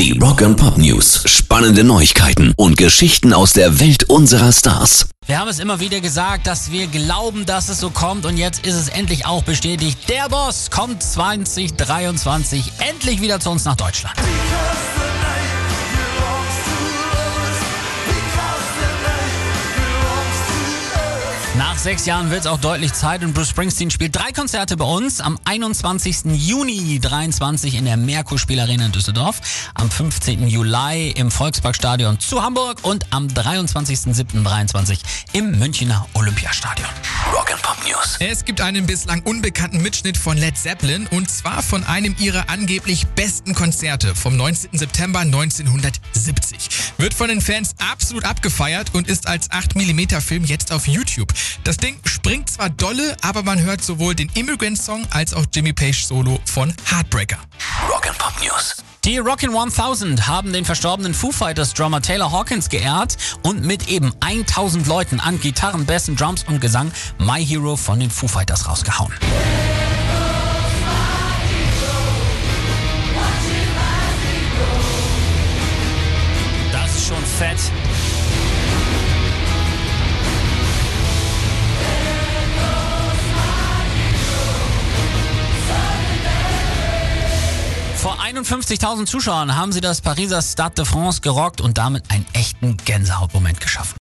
Die Rock and Pop News. Spannende Neuigkeiten und Geschichten aus der Welt unserer Stars. Wir haben es immer wieder gesagt, dass wir glauben, dass es so kommt und jetzt ist es endlich auch bestätigt. Der Boss kommt 2023 endlich wieder zu uns nach Deutschland. Nach sechs Jahren wird es auch deutlich Zeit und Bruce Springsteen spielt drei Konzerte bei uns. Am 21. Juni 23 in der Merkur Spielarena in Düsseldorf, am 15. Juli im Volksparkstadion zu Hamburg und am 23.07.23 im Münchner Olympiastadion. Rock and Pop News. Es gibt einen bislang unbekannten Mitschnitt von Led Zeppelin und zwar von einem ihrer angeblich besten Konzerte vom 19. September 1970. Wird von den Fans absolut abgefeiert und ist als 8mm Film jetzt auf YouTube. Das Ding springt zwar dolle, aber man hört sowohl den Immigrant Song als auch Jimmy Page Solo von Heartbreaker. Rock and Pop News. Die Rockin' 1000 haben den verstorbenen Foo Fighters Drummer Taylor Hawkins geehrt und mit eben 1000 Leuten an Gitarren, Bassen, Drums und Gesang My Hero von den Foo Fighters rausgehauen. Das ist schon fett. 51.000 Zuschauern haben sie das Pariser Stade de France gerockt und damit einen echten Gänsehautmoment geschaffen.